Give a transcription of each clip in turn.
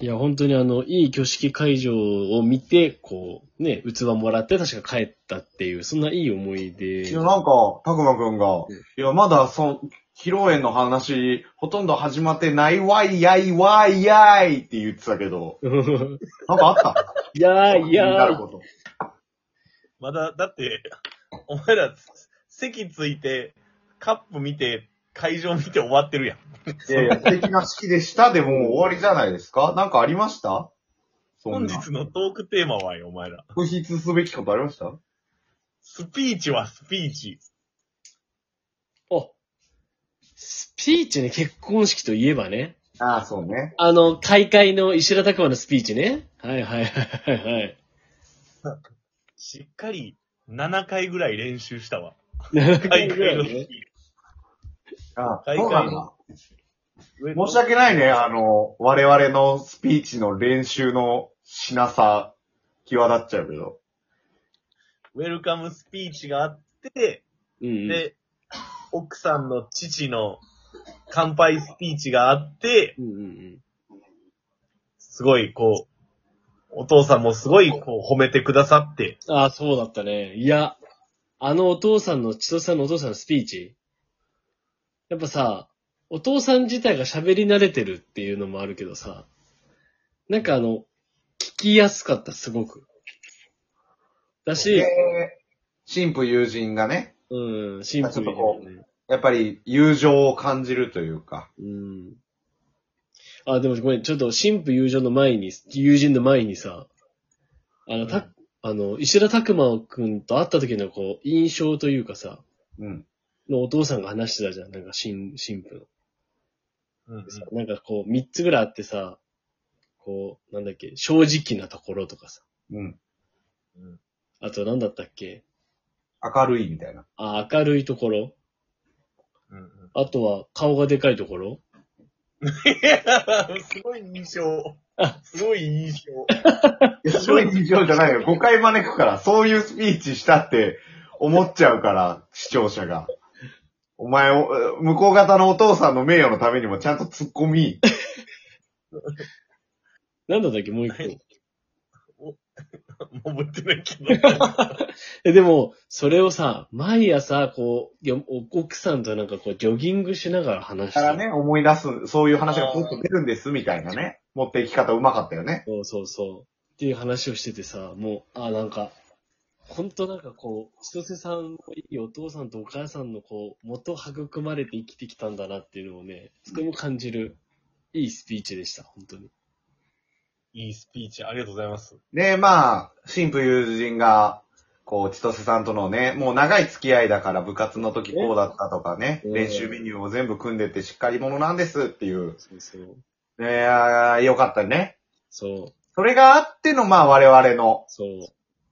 いや、本当にあの、いい挙式会場を見て、こう、ね、器もらって確か帰ったっていう、そんないい思い出。いや、なんか、たくまくんが、いや、まだ、そ、披露宴の話、ほとんど始まってないわいやいわいやいって言ってたけど、なんかあった？いやーいなること。まだ、だって、お前ら、席ついて、カップ見て、会場見て終わってるやん。いやいや、素敵な式でしたでもう終わりじゃないですか？なんかありました？そ本。日のトークテーマはよ、お前ら。特筆すべきことありました？スピーチはスピーチ。お、スピーチね、結婚式といえばね。ああ、そうね。あの、開会の石田拓馬のスピーチね。はいはいはいはいはい。しっかり7回ぐらい練習したわ。開開会のスピーチ。あそうなんだ。申し訳ないね、あの、我々のスピーチの練習のしなさ、際立っちゃうけど。ウェルカムスピーチがあって、うんうん。で、奥さんの父の乾杯スピーチがあって、うんうんうん。すごい、こう、お父さんもすごい、こう、褒めてくださって、ああ、そうだったね。いや、あのお父さんの、千歳さんのお父さんのスピーチ。やっぱさ、お父さん自体が喋り慣れてるっていうのもあるけどさ、なんかあの、聞きやすかった、すごく。だし、で、神父友人がね、うん、シンプルにちょっとこね。やっぱり友情を感じるというか。うん。あ、でもごめん、ちょっと、神父友情の前に、友人の前にさ、あの、た、あの、石田拓馬くんと会った時のこう、印象というかさ、うん。のお父さんが話してたじゃん。なんか、新、神父の。うんさなんかこう、三つぐらいあってさ、こう、なんだっけ、正直なところとかさ。うん。うんあと、なんだったっけ？明るいみたいな。あ、明るいところ。うんうんあとは、顔がでかいところ。い やすごい印象。すごい印象。いや、そういう事情じゃないよ。誤解招くから、そういうスピーチしたって思っちゃうから、視聴者が。お前お、向こう方のお父さんの名誉のためにもちゃんと突っ込み。なんだったっけもう一個。もう覚えてないけど。え、でも、それをさ、毎朝、こう、よ奥さんとなんかこう、ジョギングしながら話してからね、思い出す、そういう話がポッと出るんです、みたいなね。持っていき方うまかったよね。そうそうそう。っていう話をしててさ、もう、あ、なんか、ほんとなんかこう、千歳さんのいいお父さんとお母さんのこう、元育まれて生きてきたんだなっていうのをね、とても感じる、いいスピーチでした、本当に。いいスピーチ、ありがとうございます。で、まあ、神父友人が、こう、千歳さんとのね、もう長い付き合いだから部活の時こうだったとかね、うん練習メニューを全部組んでってしっかり者なんですっていう。そうそう。ねあーよかったね。そう、それがあっての、まあ我々の、そう。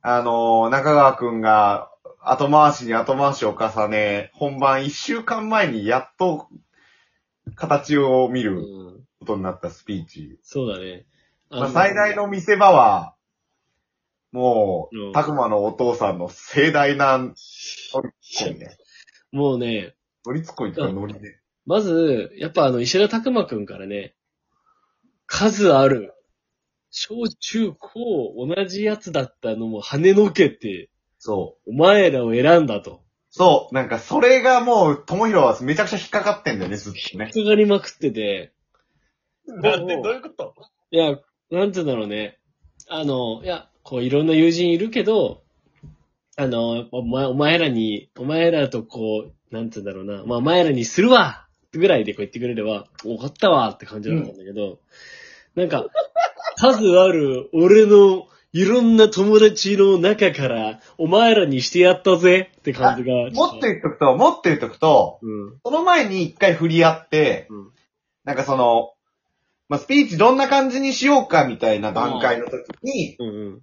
あのー中川くんが後回しに後回しを重ね、本番一週間前にやっと形を見うるん、ことになったスピーチ。そうだね。まあ、最大の見せ場は、もうたくまのお父さんの盛大な、乗りツッコミね。もうね、乗りツッコミっていうか乗りね。まず、やっぱあの、石田拓馬くんからね、数ある、小中高同じやつだったのも跳ねのけて、そう。お前らを選んだと。そう。なんか、それがもう、ともひろはめちゃくちゃ引っかかってんだよね、ずっとね。かかりまくってて、なんで、どういうこと？いや、なんて言うんだろうね。あの、いや、こういろんな友人いるけど、あの、お前お前らに、お前らとこう、なんて言うんだろうな、まあお前らにするわぐらいでこう言ってくれれば、分かったわって感じだったんだけど、なんか、数ある俺のいろんな友達の中から、お前らにしてやったぜって感じが。もっと言っとくと、もっと言っとくと、うん。その前に一回振り合って、うんなんかその、まあ、スピーチどんな感じにしようかみたいな段階の時に、うんうん。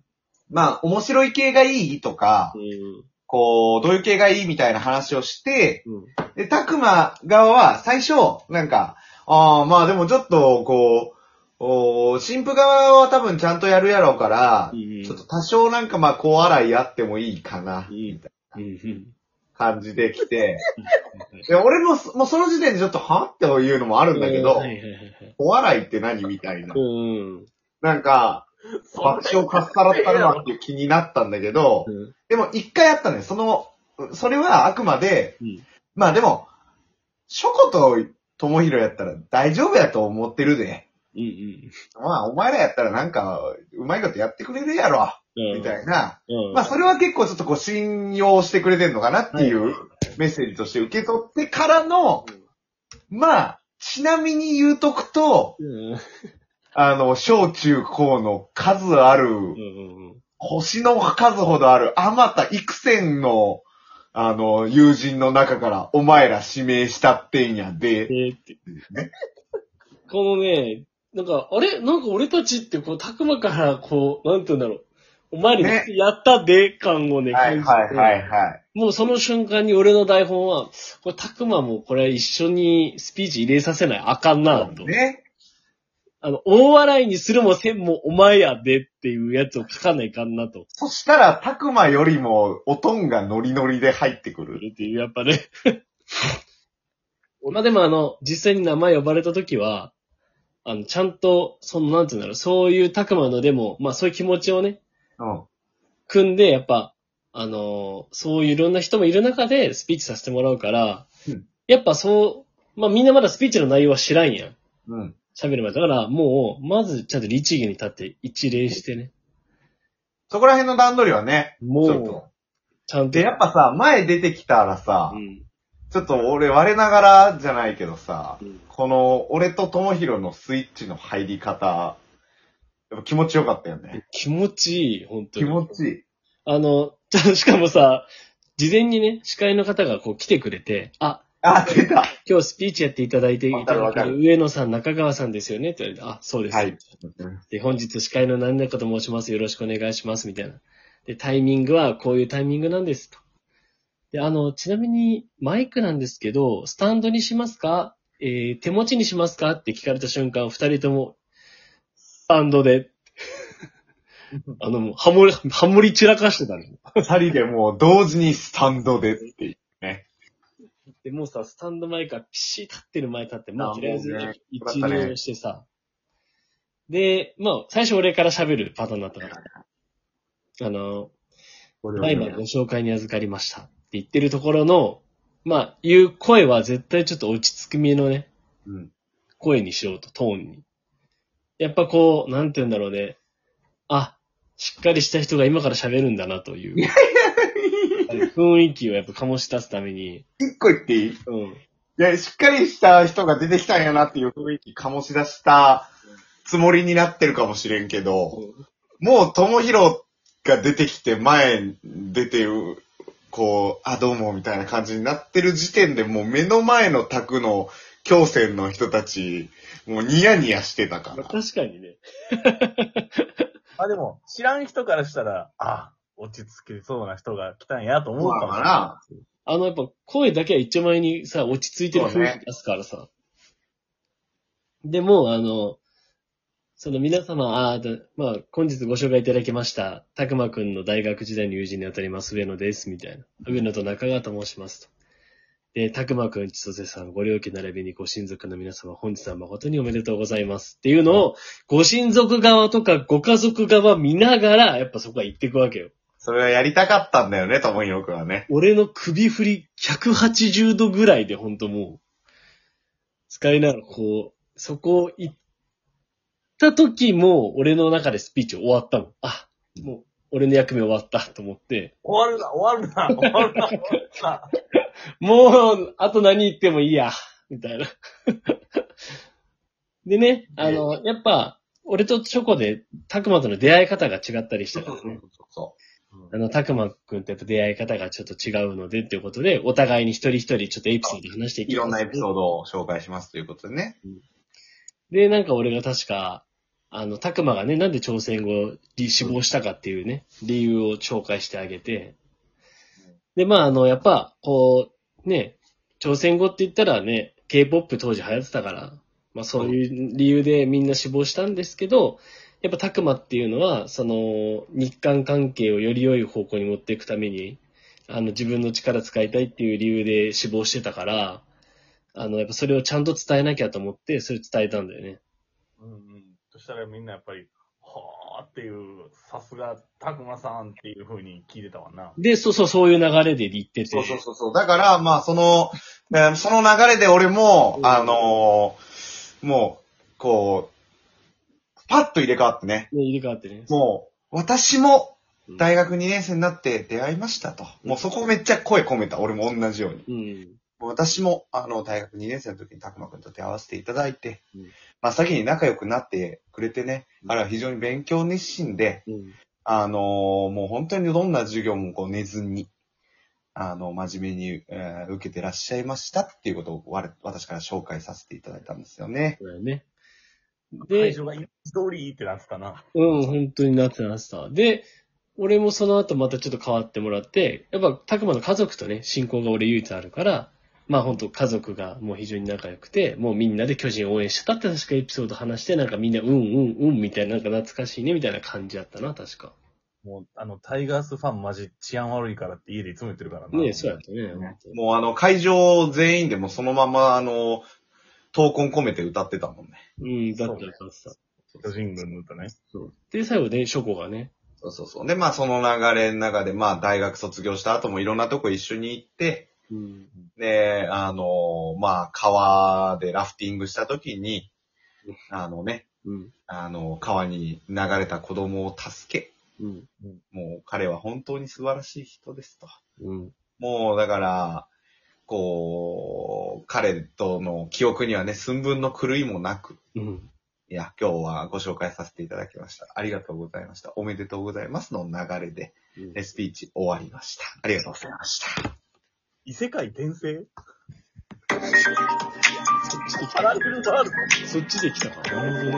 まあ、面白い系がいいとか、うんこう、どういう系がいいみたいな話をして、うん。で、たくま側は最初、なんか、ああ、まあでもちょっと、こう、お新婦側は多分ちゃんとやるやろうから、うんちょっと多少なんかまあ、こう洗いあってもいいかな、うんみたい。な感じで来て、で俺もそ、もうその時点でちょっと、はっていうのもあるんだけど、はいはいはいはい。お笑いって何みたいなうんうん。なんか、爆笑かっさらったるわっていう気になったんだけど、うん。でも一回あったのよ。その、それはあくまで、うんまあでも、ショコと友広やったら大丈夫やと思ってるで。うんまあお前らやったらなんか、うまいことやってくれるやろ、うん。みたいな。うん。まあそれは結構ちょっとこう信用してくれてんのかなっていうメッセージとして受け取ってからの、まあ、ちなみに言うとくと、うん。あの、小中高の数ある、うんうん星の数ほどある、あまた幾千の、あの、友人の中から、お前ら指名したってんやで。このね、なんか、あれ？なんか俺たちって、こう、たくまから、こう、なんて言うんだろう。お前にねやったで感をね、はいはい感じてはいはい。もうその瞬間に俺の台本は、これ、たくまもこれ一緒にスピーチ入れさせないあかんな、と。ね。あの、大笑いにするもせんもお前やでっていうやつを書かないかんなと。そしたら、たくまよりも、おとんがノリノリで入ってくる。っていう、やっぱね。まあでもあの、実際に名前呼ばれた時は、あの、ちゃんと、その、なんていうんだろう、そういうたくまのでも、まあそういう気持ちをね、うん。組んで、やっぱ、あのーそういういろんな人もいる中でスピーチさせてもらうから、うんやっぱそう、まあみんなまだスピーチの内容は知らんやん。うん。喋る前。だから、もう、まずちゃんと律儀に立って一礼してね。そこら辺の段取りはね、ちょっもうと、。ちゃんと。で、やっぱさ、前出てきたらさ、うん。ちょっと俺我ながらじゃないけどさ、うんこの、俺と友広のスイッチの入り方、やっぱ気持ちよかったよね。気持ちいい、本当気に。持ちいい。あの、ち ょしかもさ、事前にね、司会の方がこう来てくれて、あ、あ、出た今日スピーチやっていただいていただわかるわかける上野さん、中川さんですよねって言われて、あ、そうです。はい。で、本日司会の何々かと申します。よろしくお願いします。みたいな。で、タイミングはこういうタイミングなんですと。で、あの、ちなみにマイクなんですけど、スタンドにしますか？えー、手持ちにしますか？って聞かれた瞬間、二人とも、スタンドで、あの、もうハモリ、ハモリ散らかしてたの。二人でもう同時にスタンドでっていうね。で、もうさ、スタンド前からピシッ立ってる前立って、もうあとりあえず一よかったね礼をしてさ。で、まあ、最初俺から喋るパターンだったから。あの、た今ご紹介に預かりましたって言ってるところの、まあ、言う声は絶対ちょっと落ち着くめのね、うん。声にしようと、トーンに。やっぱこう、なんて言うんだろうね。あ、しっかりした人が今から喋るんだなという。雰囲気をやっぱ醸し出すために、一個言っていい？いうん。や、しっかりした人が出てきたんやなっていう雰囲気醸し出したつもりになってるかもしれんけど、もう友広が出てきて前に出てる、こう、あ、どうもみたいな感じになってる時点でもう目の前の宅の京戦の人たち、もうニヤニヤしてたかまあら。確かにね。あ、でも、知らん人からしたら、あ、落ち着けそうな人が来たんやと思うかもしれなあの、やっぱ声だけは一丁前にさ、落ち着いてる雰囲気出すからさ。でも、あの、その皆様、あーだまあ、本日ご紹介いただきました、たくまくんの大学時代の友人にあたります、上野です、みたいな。上野と中川と申しますと。で、たくまくん、千歳さん、ご両家並びにご親族の皆様、本日は誠におめでとうございます。っていうのを、ご親族側とかご家族側見ながら、やっぱそこは言っていくわけよ。それはやりたかったんだよね、友広くんはね。俺の首振り180度ぐらいでほんともう、使いながらこう、そこ行った時も、俺の中でスピーチ終わったもん。あ、もう、俺の役目終わったと思って、終わるな、終わるな、終わるな、終わるな。もう、あと何言ってもいいや、みたいな。でね、あの、やっぱ、俺とチョコで、たくまとの出会い方が違ったりしたからね。そあの、たくまくんとやっぱ出会い方がちょっと違うのでっていうことで、お互いに一人一人ちょっとエピソード話していうきます。いろんなエピソードを紹介しますということでね。で、なんか俺が確か、あの、たくまがね、なんで朝鮮後に死亡したかっていうね、理由を紹介してあげて、で、まあ、あの、やっぱ、こう、ね、朝鮮後って言ったらね、K-POP 当時流行ってたから、まあそういう理由でみんな死亡したんですけど、やっぱたくまっていうのは、その、日韓関係をより良い方向に持っていくために、あの、自分の力使いたいっていう理由で死亡してたから、あの、やっぱそれをちゃんと伝えなきゃと思って、それ伝えたんだよね。うん。したらみんなやっぱり、はあっていう、さすが、たくまさんっていう風に聞いてたわな。で、そうそう、そういう流れで言ってて。そうそうそうそう。だから、まあ、その、えーその流れで俺も、うんあのーもう、こう、パッと入れ替わってね。ね、入れ替わってね。もう、私もうん大学2年生になって出会いましたと。もうそこめっちゃ声込めた。俺も同じように。うん。私も、あの、大学2年生の時にたくまくんと出会わせていただいて、うんまあ先に仲良くなってくれてね、うん彼は非常に勉強熱心で、うん。あのーもう本当にどんな授業もこう寝ずに、あの、真面目に、えー受けてらっしゃいましたっていうことを我私から紹介させていただいたんですよね。そうだよね。会で、場がイメージ通りってなってたな。うん、本当になってました。で、俺もその後またちょっと変わってもらって、やっぱ、たくまの家族とね、親交が俺唯一あるから、まあ本当家族がもう非常に仲良くて、もうみんなで巨人を応援してたって確かエピソード話して、なんかみんなうんうんうんみたいな、なんか懐かしいねみたいな感じやったな、確か。もう、あの、タイガースファンマジ治安悪いからって家でいつも言ってるからな。ねそうやったね。もうあの、会場全員でもそのまま、あの、闘魂込めて歌ってたもんね。うん、だっただった。巨人軍の歌ね。そう。で、最後ね、ショコがね、そうそうそう。で、まあその流れの中で、まあ大学卒業した後もいろんなとこ一緒に行って、うん。で、あの、まあ川でラフティングした時に、あのね、うん。あの、川に流れた子供を助け、うん。もう彼は本当に素晴らしい人ですと。うん。もうだから、こう、彼との記憶にはね、寸分の狂いもなく、うん。いや、今日はご紹介させていただきました。ありがとうございました。おめでとうございますの流れで、うんえスピーチ終わりました。ありがとうございました。異世界転生？そっちで来た。パラレルワールドそっちで来たか。なるほどね